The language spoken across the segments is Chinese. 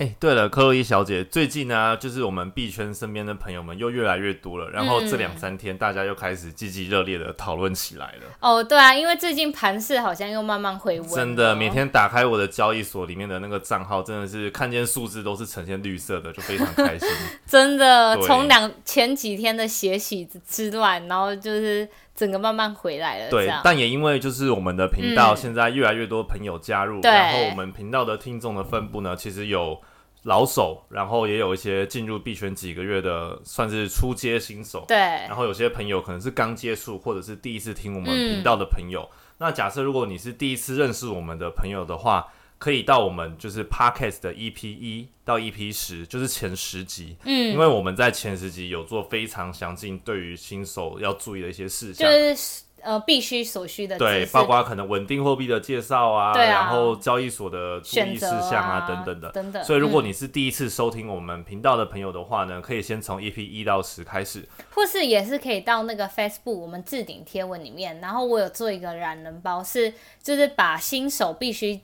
哎，对了，克洛伊小姐，最近呢，就是我们币圈身边的朋友们又越来越多了，然后这两三天大家又开始积极热烈的讨论起来了。哦，对啊，因为最近盘势好像又慢慢回温。真的，每天打开我的交易所里面的那个账号，真的是看见数字都是呈现绿色的，就非常开心。真的，从两前几天的血洗之乱，然后就是整个慢慢回来了。对，但也因为就是我们的频道现在越来越多朋友加入，然后我们频道的听众的分布呢，其实有。老手，然后也有一些进入币圈几个月的，算是初阶新手。对。然后有些朋友可能是刚接触，或者是第一次听我们频道的朋友。那假设如果你是第一次认识我们的朋友的话，可以到我们就是 Podcast 的 EP 一到 EP 十，就是前十集。嗯。因为我们在前十集有做非常详尽对于新手要注意的一些事项。就是。呃，必须所需的对，包括可能稳定货币的介绍啊，然后交易所的注意事项啊，等等的，等等。所以，如果你是第一次收听我们频道的朋友的话呢，可以先从 EP 一到十开始，或是也是可以到那个 Facebook 我们置顶贴文里面，然后我有做一个懒人包，是就是把新手必须。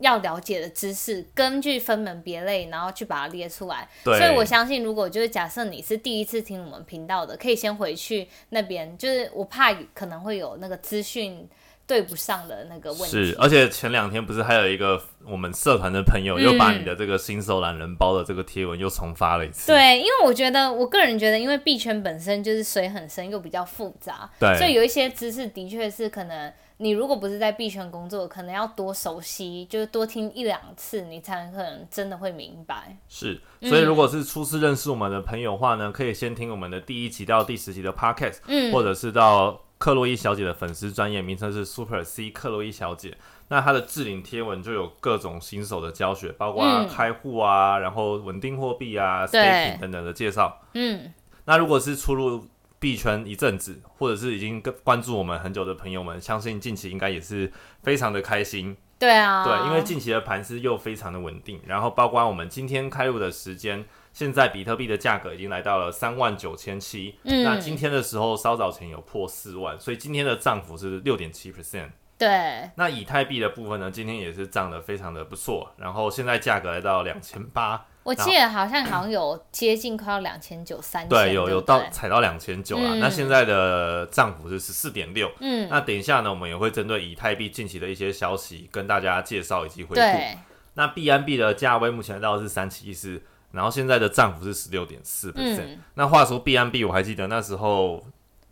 要了解的知识，根据分门别类，然后去把它列出来。所以我相信，如果就是假设你是第一次听我们频道的，可以先回去那边。就是我怕可能会有那个资讯对不上的那个问题。是，而且前两天不是还有一个我们社团的朋友又把你的这个新手懒人包的这个贴文又重发了一次。对，因为我觉得我个人觉得，因为币圈本身就是水很深又比较复杂，对，所以有一些知识的确是可能。你如果不是在币圈工作，可能要多熟悉，就是多听一两次，你才能可能真的会明白。是，所以如果是初次认识我们的朋友话呢，可以先听我们的第一集到第十集的 podcast，嗯，或者是到克洛伊小姐的粉丝专业名称是 Super C 克洛伊小姐，那她的置顶贴文就有各种新手的教学，包括开户啊，然后稳定货币啊，staking 等等的介绍。嗯，那如果是出入。币圈一阵子，或者是已经跟关注我们很久的朋友们，相信近期应该也是非常的开心。对啊，对，因为近期的盘势又非常的稳定，然后包括我们今天开入的时间，现在比特币的价格已经来到了三万九千七。嗯，那今天的时候稍早前有破四万，所以今天的涨幅是六点七 percent。对，那以太币的部分呢，今天也是涨得非常的不错，然后现在价格来到两千八。我记得好像好像有接近快要两千九三千，对，有有到踩到两千九了。那现在的涨幅是十四点六。嗯，那等一下呢，我们也会针对以太币近期的一些消息跟大家介绍以及回顾。那币安币的价位目前到是三七一四，然后现在的涨幅是十六点四 percent。那话说币安币，我还记得那时候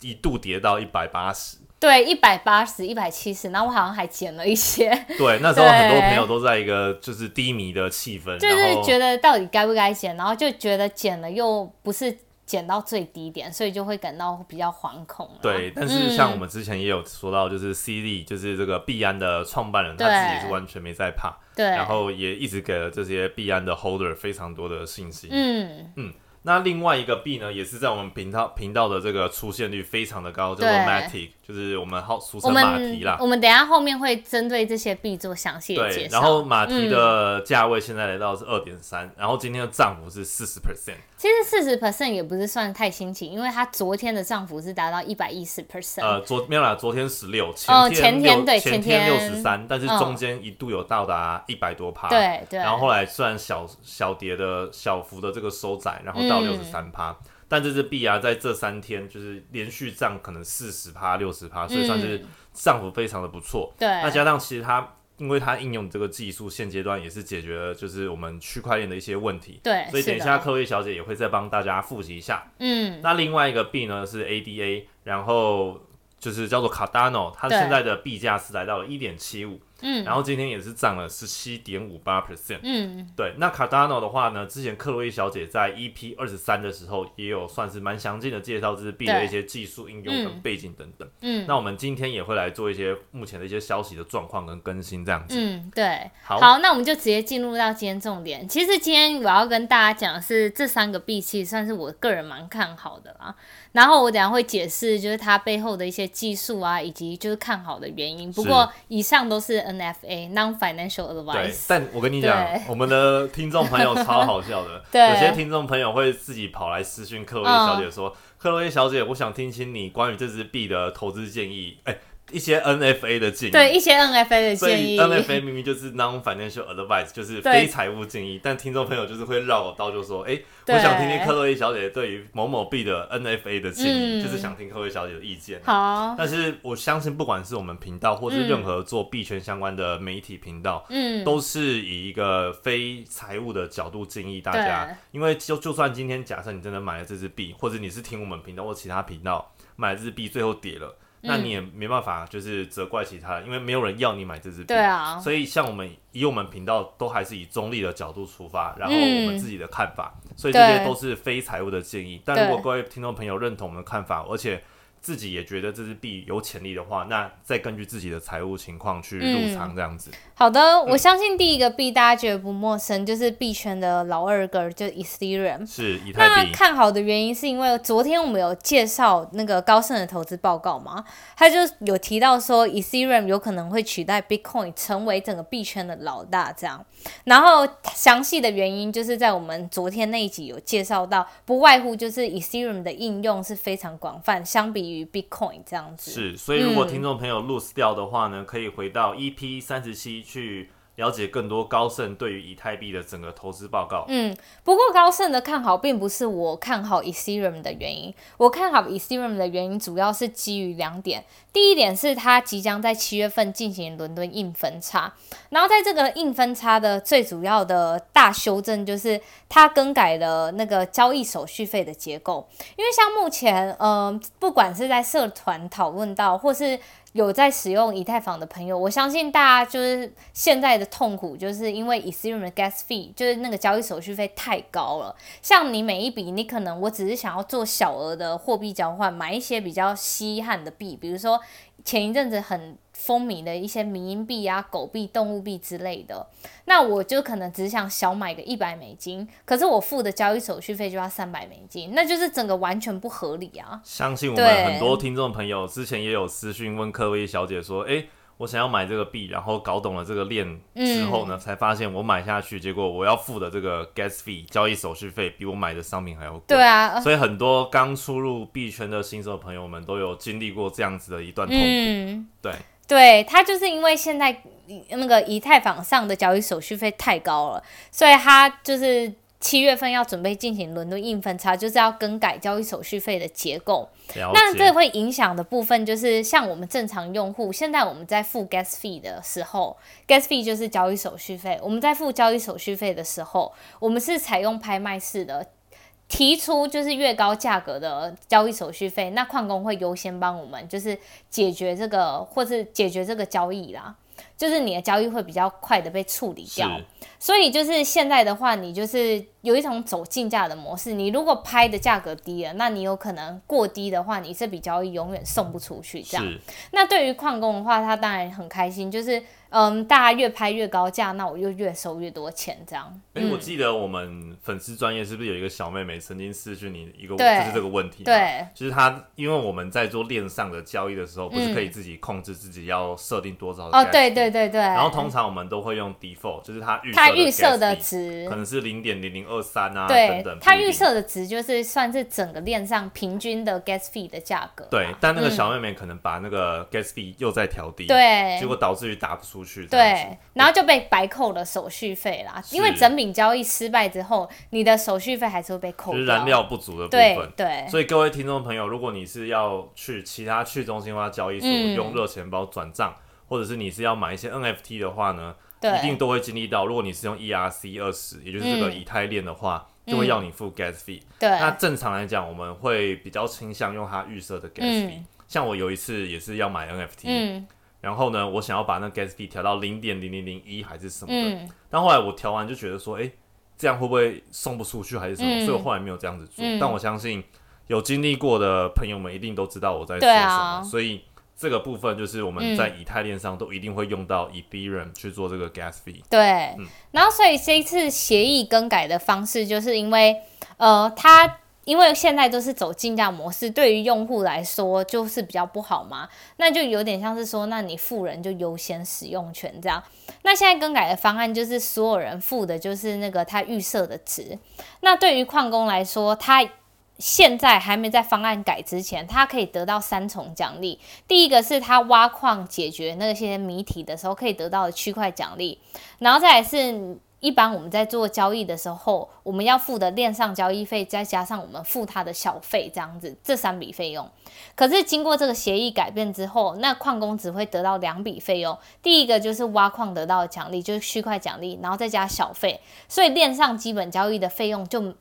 一度跌到一百八十。对，一百八十一百七十，然后我好像还减了一些。对，那时候很多朋友都在一个就是低迷的气氛，就是觉得到底该不该减，然后就觉得减了又不是减到最低点，所以就会感到比较惶恐。对，但是像我们之前也有说到，就是 C D，就是这个币安的创办人，他自己是完全没在怕，对，然后也一直给了这些币安的 Holder 非常多的信心。嗯嗯。那另外一个币呢，也是在我们频道频道的这个出现率非常的高，叫做 Matic，就是我们好俗称马蹄啦。我们等下后面会针对这些币做详细的介绍。然后马蹄的价位现在来到是二点三，然后今天的涨幅是四十 percent。其实四十 percent 也不是算太新奇，因为它昨天的涨幅是达到一百一十 percent。呃，昨没有啦，昨天十六，前天对前天六十三，但是中间一度有到达一百多趴。对对。然后后来虽然小小跌的小幅的这个收窄，然后到六十三趴，但这只币啊，在这三天就是连续涨可能四十趴、六十趴，所以算是涨幅非常的不错。对。那加上其实它。因为它应用这个技术，现阶段也是解决了就是我们区块链的一些问题。对，所以等一下科威小姐也会再帮大家复习一下。嗯，那另外一个币呢是 ADA，然后就是叫做 Cardano，它现在的币价是来到了一点七五。嗯，然后今天也是涨了十七点五八 percent。嗯，对。那 Cardano 的话呢，之前克洛伊小姐在 EP 二十三的时候也有算是蛮详尽的介绍这支币的一些技术应用跟背景等等。嗯，那我们今天也会来做一些目前的一些消息的状况跟更新这样子。嗯，对。好，好，那我们就直接进入到今天重点。其实今天我要跟大家讲的是这三个币，其实算是我个人蛮看好的啦。然后我等下会解释，就是它背后的一些技术啊，以及就是看好的原因。不过以上都是。NFA non financial 对 advice。，但我跟你讲，我们的听众朋友超好笑的，有些听众朋友会自己跑来私讯克洛伊小姐说：“克洛伊小姐，我想听清你关于这支币的投资建议，哎、一些 NFA 的建议。”对一些 NFA 的所以建议，NFA 明明就是 non financial advice，就是非财务建议，但听众朋友就是会绕我道，就说：“哎、我想听听克洛伊小姐对于某某币的 NFA 的建议，嗯就是想听克洛伊小姐的意见。”好，但是我相信，不管是我们频道，或是任何做币圈相关的媒体频道，嗯，都是以一个非财务的角度建议大家。因为就就算今天假设你真的买了这支币，或者你是听我们频道或其他频道买了这支币，最后跌了，那嗯你也没办法就是责怪其他人，因为没有人要你买这支笔。对啊，所以像我们以我们频道都还是以中立的角度出发，然后我们自己的看法，所以这些都是非财务的建议。但如果各位听众朋友认同我们的看法，而且自己也觉得这支币有潜力的话，那再根据自己的财务情况去入场，这样子。好的，我相信第一个币大家觉得不陌生，就是币圈的老二哥，就是 Ethereum。是以太那币，看好的原因是因为昨天我们有介绍那个高盛的投资报告嘛，他就有提到说 Ethereum 有可能会取代 Bitcoin 成为整个币圈的老大这样。然后详细的原因就是在我们昨天那一集有介绍到，不外乎就是 Ethereum 的应用是非常广泛，相比于 Bitcoin 这样子。是，所以如果嗯听众朋友 lose 掉的话呢，可以回到 EP 三十七去了解更多高盛对于以太币的整个投资报告。嗯，不过高盛的看好并不是我看好 Ethereum 的原因，我看好 Ethereum 的原因主要是基于两点。第一点是它即将在七月份进行伦敦硬分叉，然后在这个硬分叉的最主要的大修正就是它更改了那个交易手续费的结构，因为像目前，嗯、不管是在社团讨论到，或是有在使用以太坊的朋友，我相信大家就是现在的痛苦，就是因为 Ethereum 的 gas fee，就是那个交易手续费太高了。像你每一笔，你可能我只是想要做小额的货币交换，买一些比较稀罕的币，比如说前一阵子很风靡的一些民营币啊、狗币、动物币之类的，那我就可能只想小买个一百美金，可是我付的交易手续费就要三百美金，那就是整个完全不合理啊。相信我们很多听众朋友之前也有私讯问科威小姐说：“诶，我想要买这个币，然后搞懂了这个链之后呢，才发现我买下去，结果我要付的这个 gas fee 交易手续费比我买的商品还要贵。”对啊，所以很多刚出入币圈的新手朋友们都有经历过这样子的一段痛苦。嗯，对，对，它就是因为现在那个以太坊上的交易手续费太高了，所以它就是七月份要准备进行伦敦硬分叉，就是要更改交易手续费的结构。那这解。会影响的部分就是像我们正常用户，现在我们在付 gas fee 的时候，gas fee 就是交易手续费。我们在付交易手续费的时候，我们是采用拍卖式的。提出就是越高价格的交易手续费，那矿工会优先帮我们就是解决这个，或是解决这个交易啦，就是你的交易会比较快的被处理掉。所以就是现在的话，你就是有一种走竞价的模式。你如果拍的价格低了，那你有可能过低的话，你这笔交易永远送不出去。这样，那对于矿工的话，他当然很开心，就是嗯，大家越拍越高价，那我就越收越多钱，这样。哎、我记得我们粉丝专业是不是有一个小妹妹曾经私讯你一个，对就是这个问题？，对，就是她，因为我们在做链上的交易的时候，不是嗯可以自己控制自己要设定多少的哦，对对对对。然后通常我们都会用 default，就是它预它预设的值。可，能是零点零零二三啊，等对等，，它预设的值就是算是整个链上平均的 gas fee 的价格。对，但那个嗯。小妹妹可能把那个 gas fee 又在调低，，对。结果导致于打不出对，然后就被白扣了手续费啦。因为整笔交易失败之后，你的手续费还是会被扣掉。就是燃料不足的部分。对，所以各位听众朋友，如果你是要去其他去中心化交易所嗯用热钱包转账，或者是你是要买一些 NFT 的话呢，一定都会经历到。如果你是用 ERC 二十，也就是这个嗯以太链的话，就会要你付 gas fee。对，那正常来讲，我们会比较倾向用它预设的 gas 嗯 fee。像我有一次也是要买 NFT，、嗯然后呢，我想要把那 gas fee 调到零点零零零一还是什么的，嗯但后来我调完就觉得说，哎、这样会不会送不出去还是什么？嗯所以我后来没有这样子做。嗯但我相信有经历过的朋友们一定都知道我在说什么，啊所以这个部分就是我们嗯在以太链上都一定会用到 Ethereum 去做这个 gas fee。对。嗯然后，所以这一次协议更改的方式，就是因为呃，它因为现在都是走竞价模式，对于用户来说就是比较不好嘛，那就有点像是说，那你富人就优先使用权这样。那现在更改的方案就是所有人付的就是那个他预设的值。那对于矿工来说，他现在还没在方案改之前，他可以得到三重奖励。第一个是他挖矿解决那些谜题的时候可以得到的区块奖励，然后再来是。一般我们在做交易的时候，我们要付的链上交易费，再加上我们付他的小费，这样子这三笔费用。可是经过这个协议改变之后，那矿工只会得到两笔费用。第一个就是挖矿得到的奖励，就是区块奖励，然后再加小费，所以链上基本交易的费用就。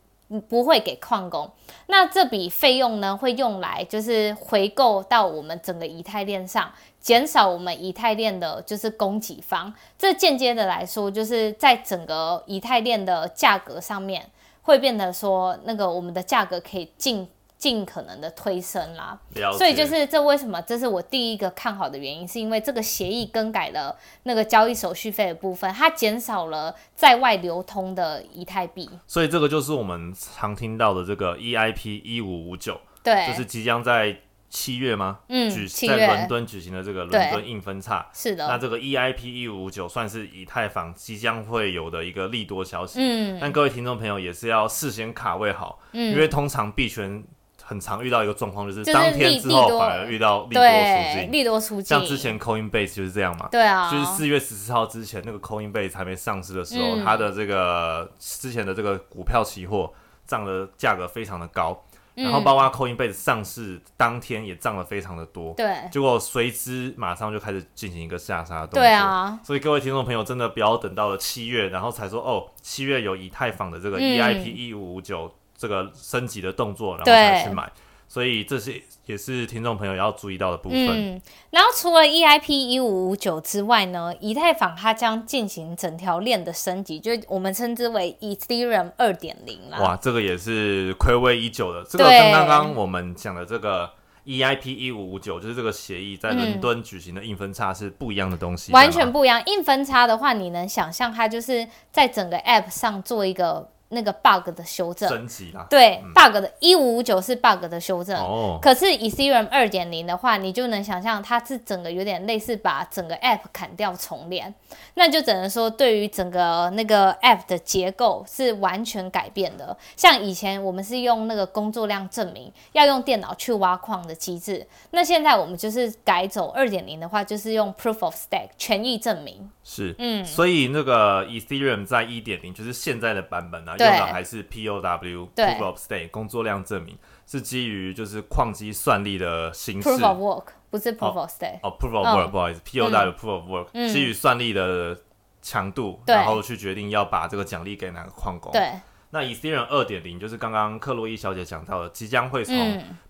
不会给矿工，那这笔费用呢，会用来就是回购到我们整个以太链上，减少我们以太链的就是供给方。这间接的来说，就是在整个以太链的价格上面，会变得说那个我们的价格可以进。尽可能的推升啦，所以就是这为什么这是我第一个看好的原因，是因为这个协议更改了那个交易手续费的部分，它减少了在外流通的以太币。所以这个就是我们常听到的这个 EIP 一五五九，对，就是即将在七月吗？嗯，举在伦敦举行的这个伦敦硬分叉，是的。那这个 EIP 一五五九算是以太坊即将会有的一个利多消息。嗯，但各位听众朋友也是要事先卡位好，嗯，因为通常币圈。很常遇到一个状况，就是当天之后反而遇到利多出境，利多出境。像之前 Coinbase 就是这样嘛，对啊，就是四月十四号之前，那个 Coinbase 还没上市的时候，它的这个之前的这个股票期货涨的价格非常的高，然后包括 Coinbase 上市当天也涨了非常的多，对，结果随之马上就开始进行一个下杀的动作，对啊，所以各位听众朋友真的不要等到了七月，然后才说哦，七月有以太坊的这个 EIP 一五五九。这个升级的动作，然后才去买，所以这些也是听众朋友要注意到的部分。嗯，然后除了 EIP 一五五九之外呢，以太坊它将进行整条链的升级，就我们称之为 Ethereum 二点零了。哇，这个也是暌违已久的，这个跟刚刚我们讲的这个 EIP 一五五九，就是这个协议在伦敦举行的硬分叉是不一样的东西，完全不一样。硬分叉的话，你能想象它就是在整个 App 上做一个。那个 bug 的修正，升级啦。对，bug 的一五五九是 bug 的修正。哦。可是 Ethereum 二点零的话，你就能想象它是整个有点类似把整个 app 砍掉重连，那就只能说对于整个那个 app 的结构是完全改变的。像以前我们是用那个工作量证明，要用电脑去挖矿的机制，那现在我们就是改走二点零的话，就是用 proof of stake 权益证明。是，嗯。所以那个 Ethereum 在一点零就是现在的版本啊。用的还是 POW Proof of Stake 工作量证明，是基于就是矿机算力的形式。Proof of Work 不是 Proof of Stake 哦，Proof of Work 不好意思，POW Proof of Work 基于算力的强度，然后去决定要把这个奖励给哪个矿工。对，那 Ethereum 二点零就是刚刚克洛伊小姐讲到的，即将会从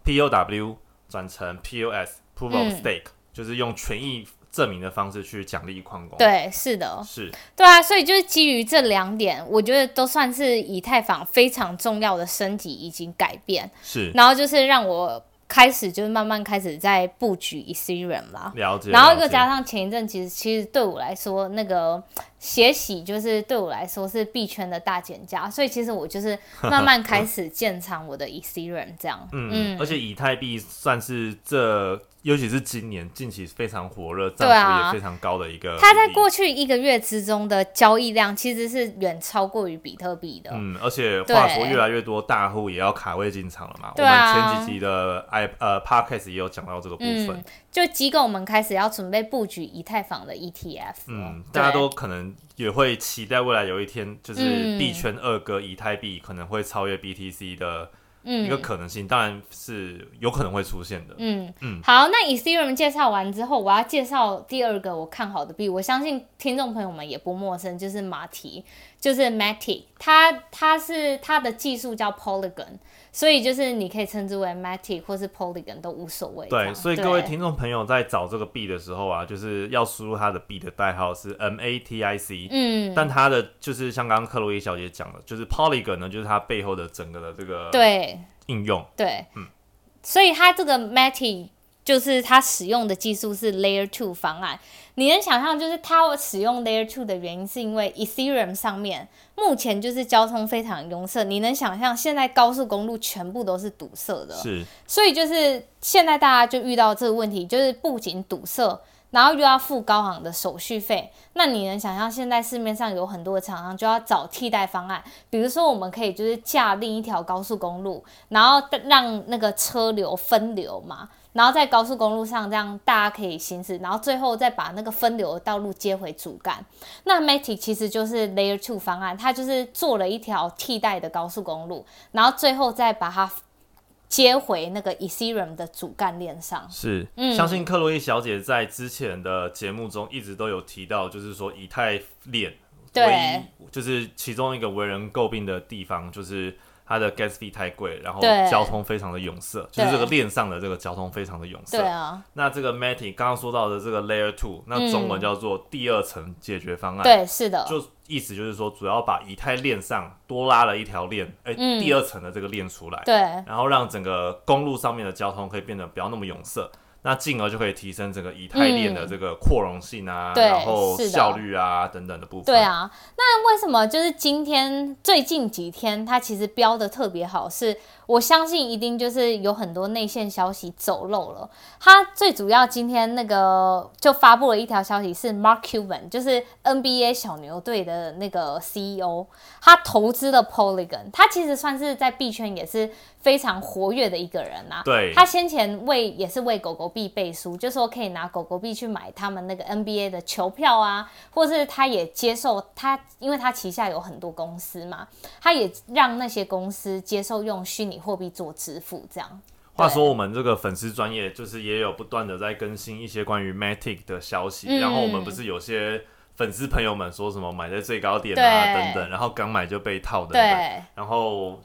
POW 转成 POS Proof of Stake，就是用权益。证明的方式去奖励矿工，对，是的，是。对啊，所以就是基于这两点，我觉得都算是以太坊非常重要的升级以及改变，是，然后就是让我开始就是慢慢开始在布局 Ethereum 啦，了解，然后又加上前一阵其实其实对我来说那个。血洗就是对我来说是币圈的大减价，所以其实我就是 慢慢开始建仓我的 Ethereum 这样。嗯，而且以太币算是这，尤其是今年近期非常火热，涨幅也非常高的一个。它在过去一个月之中的交易量其实是远超过于比特币的。嗯，而且话说越来越多大户也要卡位进场了嘛。我们前几集的 i 呃 Podcast 也有讲到这个部分。就机构们开始要准备布局以太坊的 ETF，嗯，大家都可能也会期待未来有一天，就是币圈二哥以太币可能会超越 BTC 的一个可能性，当然是有可能会出现的。嗯嗯，好，那 Ethereum 介绍完之后，我要介绍第二个我看好的币，我相信听众朋友们也不陌生，就是马蹄，就是 Matic，它它是它的技术叫 Polygon。所以就是你可以称之为 Matic 或是 Polygon 都无所谓。对，所以各位听众朋友在找这个币的时候啊，就是要输入它的币的代号是 Matic。嗯。但它的就是像刚刚克洛伊小姐讲的，就是 Polygon 呢，就是它背后的整个的这个对应用。对。嗯。所以它这个 Matic。就是它使用的技术是 Layer Two 方案。你能想象，就是它使用 Layer Two 的原因，是因为 Ethereum 上面目前就是交通非常拥塞。你能想象，现在高速公路全部都是堵塞的，是，所以就是现在大家就遇到这个问题，就是不仅堵塞。然后又要付高昂的手续费，那你能想象现在市面上有很多的厂商就要找替代方案，比如说我们可以就是架另一条高速公路，然后让那个车流分流嘛，然后在高速公路上这样大家可以行驶，然后最后再把那个分流的道路接回主干。那 Matic 其实就是 Layer Two 方案，它就是做了一条替代的高速公路，然后最后再把它。接回那个 Ethereum 的主干链上，是，嗯相信克洛伊小姐在之前的节目中一直都有提到，就是说以太链唯一就是其中一个为人诟病的地方，就是。它的 gas fee 太贵，然后交通非常的拥塞，就是这个链上的这个交通非常的拥塞。对啊。那这个 Matic 刚刚说到的这个 Layer Two，那中文叫做第二层解决方案。对，是的。就意思就是说，主要把以太链上多拉了一条链，哎，第二层的这个链出来。对。然后让整个公路上面的交通可以变得不要那么拥塞。那进而就可以提升整个以太链的这个扩容性啊，然后效率啊等等的部分。对啊，那为什么就是今天最近几天它其实标的特别好？是我相信一定就是有很多内线消息走漏了。他最主要今天那个就发布了一条消息，是 Mark Cuban，就是 NBA 小牛队的那个 CEO，他投资了 Polygon，他其实算是在币圈也是。非常活跃的一个人呐，对，他先前为也是为狗狗币背书，就说可以拿狗狗币去买他们那个 NBA 的球票啊，或是他也接受他，因为他旗下有很多公司嘛，他也让那些公司接受用虚拟货币做支付。这样，话说我们这个粉丝专业就是也有不断的在更新一些关于 Matic 的消息，然后我们不是有些粉丝朋友们说什么买在最高点啊等等，然后刚买就被套的，对，然后。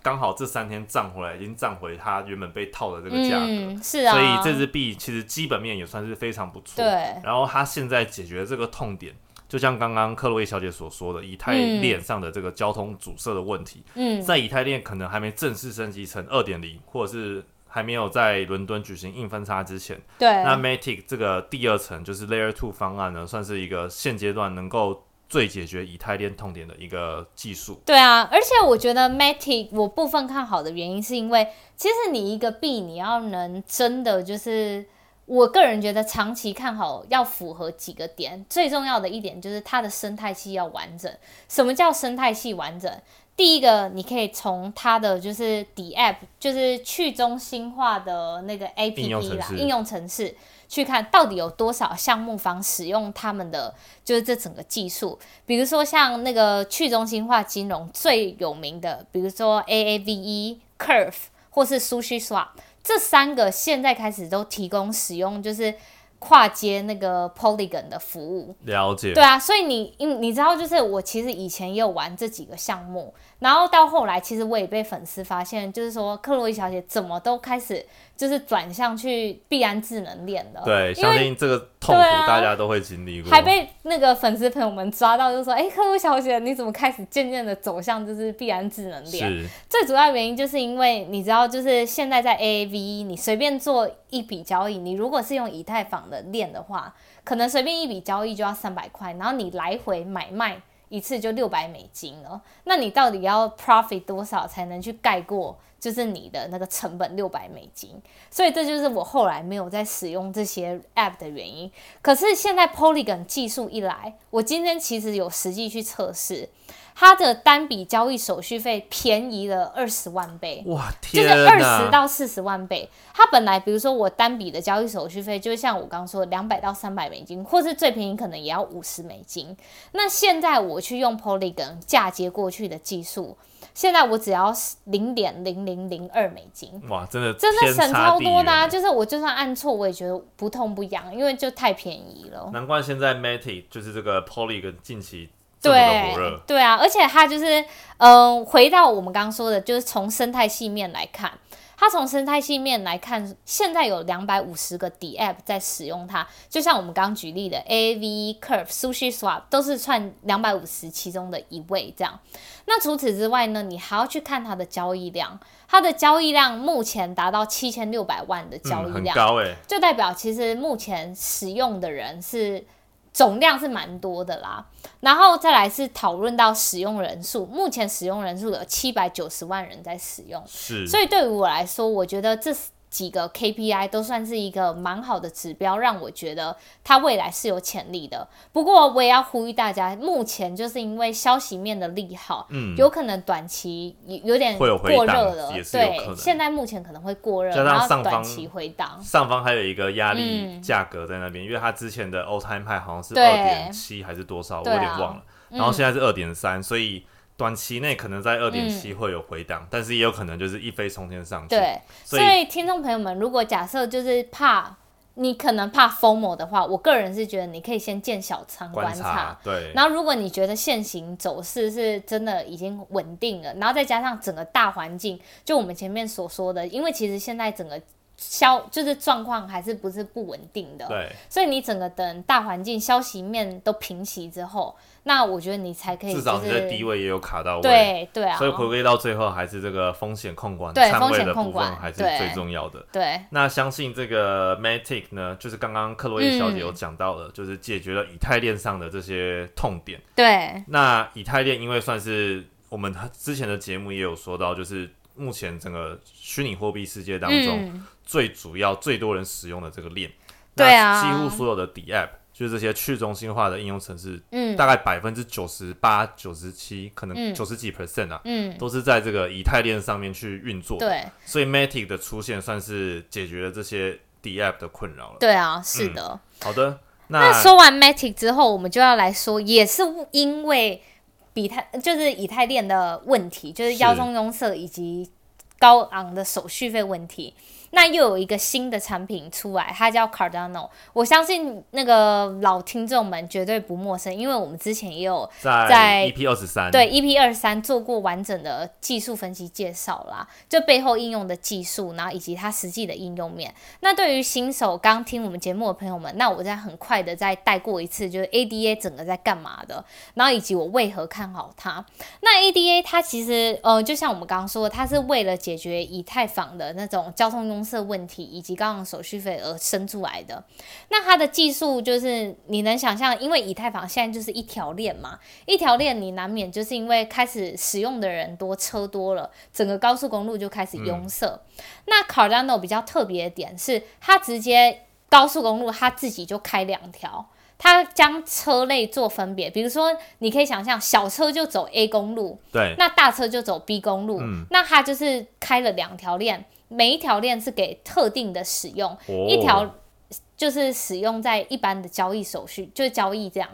刚好这三天涨回来，已经涨回它原本被套的这个价格，是啊，所以这支币其实基本面也算是非常不错。对，然后它现在解决这个痛点，就像刚刚克洛伊小姐所说的，以太链上的这个交通阻塞的问题，嗯，在以太链可能还没正式升级成二点零，或者是还没有在伦敦举行硬分叉之前，对，那 Matic 这个第二层就是 Layer Two 方案呢，算是一个现阶段能够。最解决以太链痛点的一个技术。对啊，而且我觉得 Matic 我部分看好的原因，是因为其实你一个币你要能真的就是，我个人觉得长期看好要符合几个点，最重要的一点就是它的生态系要完整。什么叫生态系完整？第一个，你可以从它的就是底 App，就是去中心化的那个 APP 啦，应用程式。去看到底有多少项目方使用他们的就是这整个技术，比如说像那个去中心化金融最有名的，比如说 AAVE、Curve 或是 SushiSwap 这三个现在开始都提供使用就是跨接那个 Polygon 的服务。了解。对啊，所以你你你知道就是我其实以前也有玩这几个项目。然后到后来，其实我也被粉丝发现，就是说克洛伊小姐怎么都开始就是转向去必安智能链的。对，相信这个痛苦大家都会经历过。还被那个粉丝朋友们抓到，就说：“哎，克洛伊小姐，你怎么开始渐渐的走向就是必安智能链？”。最主要原因就是因为你知道，就是现在在 AAV，你随便做一笔交易，你如果是用以太坊的链的话，可能随便一笔交易就要三百块，然后你来回买卖。一次就六百美金了，那你到底要 profit 多少才能去盖过，就是你的那个成本六百美金？所以这就是我后来没有在使用这些 app 的原因。可是现在 Polygon 技术一来，我今天其实有实际去测试。它的单笔交易手续费便宜了二十万倍，哇，就是二十到四十万倍。它本来比如说我单笔的交易手续费，就像我刚刚说两百到三百美金，或是最便宜可能也要五十美金。那现在我去用 Polygon 嫁接过去的技术，现在我只要零点零零零二美金，哇，真的真的省超多的啊！就是我就算按错，我也觉得不痛不痒，因为就太便宜了。难怪现在 Matic 就是这个 Polygon 近期。对对啊，而且它就是，嗯，回到我们刚刚说的，就是从生态系面来看，它从生态系面来看，现在有两百五十个 DApp 在使用它，就像我们刚刚举例的 AAV、Curve、Sushi Swap 都是串两百五十其中的一位这样。那除此之外呢，你还要去看它的交易量，它的交易量目前达到七千六百万的交易量，很高哎，就代表其实目前使用的人是。总量是蛮多的啦，然后再来是讨论到使用人数，目前使用人数有七百九十万人在使用，是，所以对于我来说，我觉得这是。几个 KPI 都算是一个蛮好的指标，让我觉得它未来是有潜力的。不过我也要呼吁大家，目前就是因为消息面的利好，嗯，有可能短期有点过热了，对，现在目前可能会过热，然后短期回档。上方还有一个压力价格在那边，因为它之前的 All Time High 好像是二点七还是多少，我有点忘了，然后现在是二点三，所以。短期内可能在二点七会有回档，但是也有可能就是一飞冲天上去。对，所以听众朋友们，如果假设就是怕你可能怕疯魔的话，我个人是觉得你可以先建小仓观察。对。然后如果你觉得现行走势是真的已经稳定了，然后再加上整个大环境，就我们前面所说的，因为其实现在整个消就是状况还是不是不稳定的。对。所以你整个等大环境消息面都平息之后。那我觉得你才可以，至少你的低位也有卡到位，对对啊，所以回归到最后还是这个风险控管，对风险控管还是最重要的。对，那相信这个 Matic 呢，就是刚刚克洛伊小姐有讲到的，就是解决了以太链上的这些痛点。对，那以太链因为算是我们之前的节目也有说到，就是目前整个虚拟货币世界当中最主要、最多人使用的这个链，对啊，几乎所有的底 App。就是这些去中心化的应用程式，嗯，大概百分之九十八、九十七，可能九十几 percent 啊，嗯，都是在这个以太链上面去运作。对，所以 Matic 的出现算是解决了这些 D App 的困扰了。对啊，是的。好的，那说完 Matic 之后，我们就要来说，也是因为比太就是以太链的问题，就是腰中拥塞以及高昂的手续费问题。那又有一个新的产品出来，它叫 Cardano。我相信那个老听众们绝对不陌生，因为我们之前也有在 EP 二十三对 EP 二十三做过完整的技术分析介绍啦，就背后应用的技术，然后以及它实际的应用面。那对于新手刚听我们节目的朋友们，那我再很快的再带过一次，就是 ADA 整个在干嘛的，然后以及我为何看好它。那 ADA 它其实呃，就像我们刚刚说的，它是为了解决以太坊的那种交通用。公社问题以及高昂手续费而生出来的，那它的技术就是你能想象，因为以太坊现在就是一条链嘛，一条链你难免就是因为开始使用的人多，车多了，整个高速公路就开始拥塞。那 Cardano 比较特别的点是，它直接高速公路它自己就开两条，它将车类做分别，比如说你可以想象小车就走 A 公路，对，那大车就走 B 公路，那它就是开了两条链。每一条链是给特定的使用，一条就是使用在一般的交易手续，就是交易这样。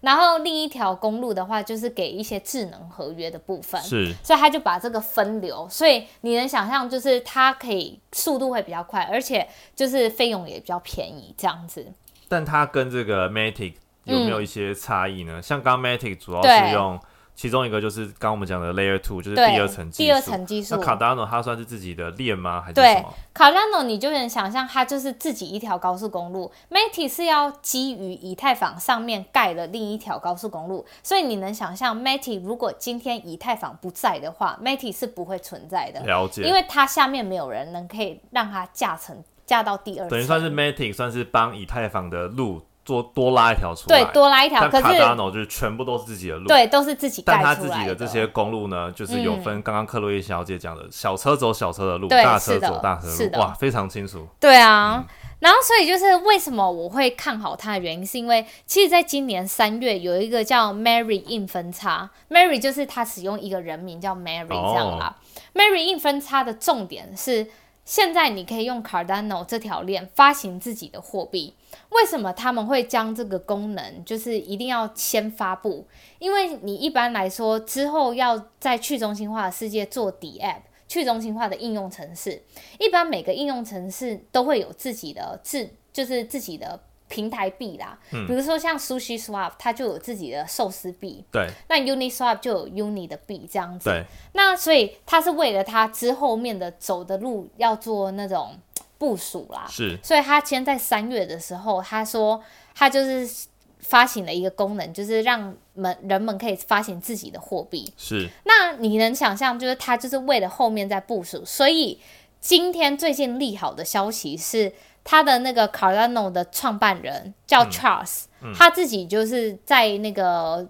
然后另一条公路的话，就是给一些智能合约的部分。是，所以他就把这个分流，所以你能想象，就是它可以速度会比较快，而且就是费用也比较便宜这样子。但它跟这个 Matic 有没有一些差异呢？像刚 Matic 主要是用。其中一个就是刚我们讲的 Layer Two，就是第二层技术。第二层技术。那 Cardano 它算是自己的链吗？还是什么？Cardano 你就能想象，它就是自己一条高速公路。Matic 是要基于以太坊上面盖了另一条高速公路，所以你能想象，Matic 如果今天以太坊不在的话，Matic 是不会存在的。了解。因为它下面没有人能可以让它架成架到第二层。等于算是 Matic 算是帮以太坊的路。做多拉一条出来，对，多拉一条。可是 Cardano 就是全部都是自己的路，对，都是自己。但他自己的这些公路呢，就是有分。刚刚克洛伊小姐讲的，小车走小车的路，大车走大车路，哇，非常清楚。对啊，然后所以就是为什么我会看好它的原因，是因为其实在今年三月有一个叫 Mary 硬分叉，Mary 就是他使用一个人名叫 Mary 这样啦。Mary 硬分叉的重点是。现在你可以用 Cardano 这条链发行自己的货币。为什么他们会将这个功能就是一定要先发布？因为你一般来说之后要在去中心化的世界做底 App，去中心化的应用程式，一般每个应用程式都会有自己的自就是自己的平台币啦，比如说像 Sushi Swap，它就有自己的寿司币，对，那 Uni Swap 就有 Uni 的币这样子。对，那所以它是为了它之后面的走的路要做那种部署啦，是，所以他先在三月的时候，他说他就是发行了一个功能，就是让们人们可以发行自己的货币。是，那你能想象，就是他就是为了后面在部署，所以今天最近利好的消息是。他的那个 Cardano 的创办人叫 Charles，他自己就是在那个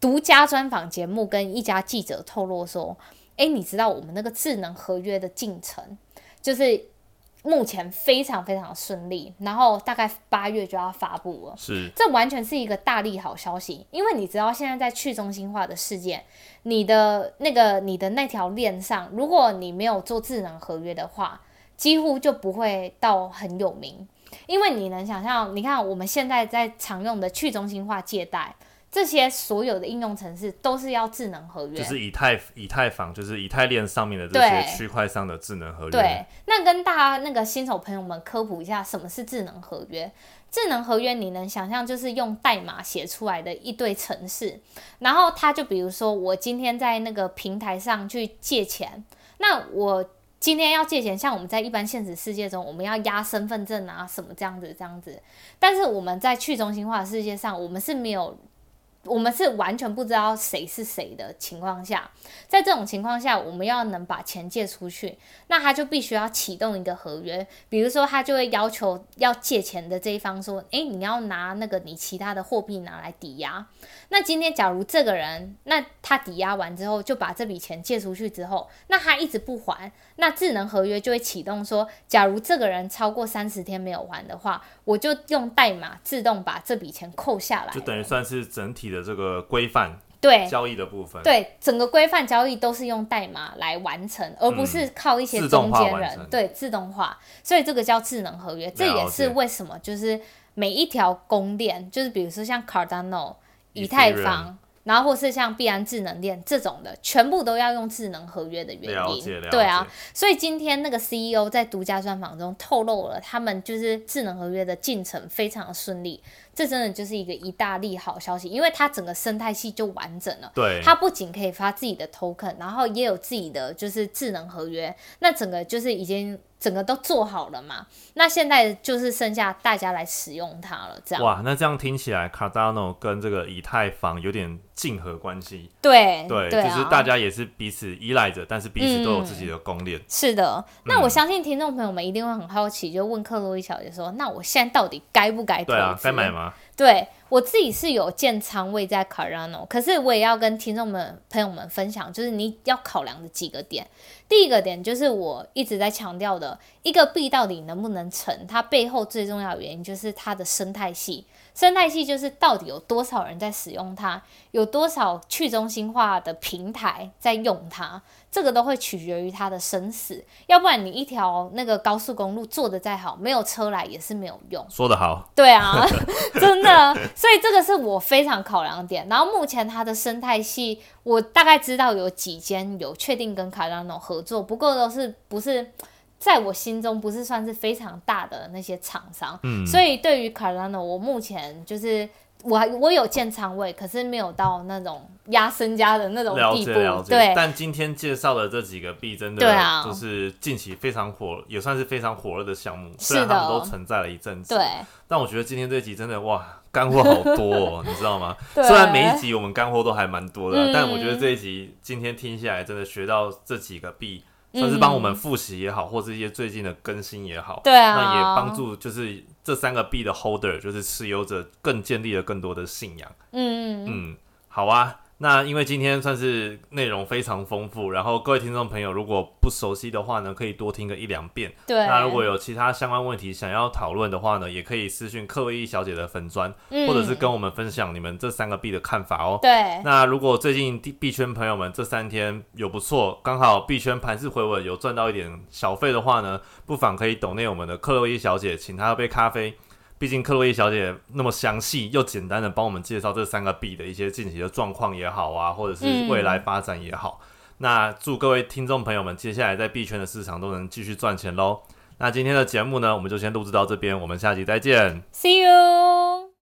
独家专访节目跟一家记者透露说：“哎，你知道我们那个智能合约的进程，就是目前非常非常顺利，然后大概八月就要发布了。是，这完全是一个大利好消息，因为你知道现在在去中心化的世界，你的那个你的那条链上，如果你没有做智能合约的话。”几乎就不会到很有名，因为你能想象，你看我们现在在常用的去中心化借贷，这些所有的应用程式都是要智能合约，就是以太以太坊，就是以太链上面的这些区块上的智能合约。对，那跟大家那个新手朋友们科普一下，什么是智能合约？智能合约你能想象，就是用代码写出来的一堆程式，然后它就比如说，我今天在那个平台上去借钱，那我。今天要借钱，像我们在一般现实世界中，我们要押身份证啊，什么这样子这样子。但是我们在去中心化的世界上，我们是没有。我们是完全不知道谁是谁的情况下，在这种情况下，我们要能把钱借出去，那他就必须要启动一个合约。比如说，他就会要求要借钱的这一方说：“诶，你要拿那个你其他的货币拿来抵押。”那今天假如这个人，那他抵押完之后就把这笔钱借出去之后，那他一直不还，那智能合约就会启动说：假如这个人超过三十天没有还的话，我就用代码自动把这笔钱扣下来，就等于算是整体的这个规范对。交易的部分，对整个规范交易都是用代码来完成，而不是靠一些中间人。对自动化，所以这个叫智能合约。这也是为什么就是每一条公链，就是比如说像 Cardano、以太坊。然后或是像必安智能链这种的，全部都要用智能合约的原因，对啊，所以今天那个 CEO 在独家专访中透露了，他们就是智能合约的进程非常的顺利，这真的就是一个一大利好消息，因为它整个生态系就完整了，对，它不仅可以发自己的 token，然后也有自己的就是智能合约，那整个就是已经。整个都做好了嘛？那现在就是剩下大家来使用它了，这样。哇，那这样听起来，Cardano 跟这个以太坊有点竞合关系。对对，就是大家也是彼此依赖着，但是彼此都有自己的公链。是的，那我相信听众朋友们一定会很好奇，就问克洛伊小姐说：“那我现在到底该不该投资？该买吗？” uh, 对我自己是有建仓位在 Cardano，可是我也要跟听众们朋友们分享，就是你要考量的几个点。第一个点就是我一直在强调的，一个币到底能不能成，它背后最重要的原因就是它的生态系。生态系就是到底有多少人在使用它，有多少去中心化的平台在用它，这个都会取决于它的生死。要不然你一条那个高速公路做的再好，没有车来也是没有用。说得好，对啊，真的。所以这个是我非常考量点。然后目前它的生态系，我大概知道有几间有确定跟卡拉诺合作，不过都是不是。在我心中不是算是非常大的那些厂商，嗯，所以对于 Cardano，我目前就是我我有建仓位，可是没有到那种压身家的那种地步，对。但今天介绍的这几个币真的就是近期非常火，也算是非常火热的项目，虽然他们都存在了一阵子，对。但我觉得今天这集真的哇，干货好多，哦，你知道吗？虽然每一集我们干货都还蛮多的，但我觉得这一集今天听下来，真的学到这几个币。算是帮我们复习也好，或者一些最近的更新也好，对啊，那也帮助就是这三个币的 holder，就是持有者更建立了更多的信仰。嗯嗯，好啊。那因为今天算是内容非常丰富，然后各位听众朋友如果不熟悉的话呢，可以多听个一两遍。对。那如果有其他相关问题想要讨论的话呢，也可以私讯克洛伊小姐的粉砖，或者是跟我们分享你们这三个币的看法哦。对。那如果最近币圈朋友们这三天有不错，刚好币圈盘势回稳，有赚到一点小费的话呢，不妨可以抖内我们的克洛伊小姐，请她喝杯咖啡。毕竟克洛伊小姐那么详细又简单的帮我们介绍这三个币的一些近期的状况也好啊，或者是未来发展也好，那祝各位听众朋友们接下来在币圈的市场都能继续赚钱喽。那今天的节目呢，我们就先录制到这边，我们下集再见，See you。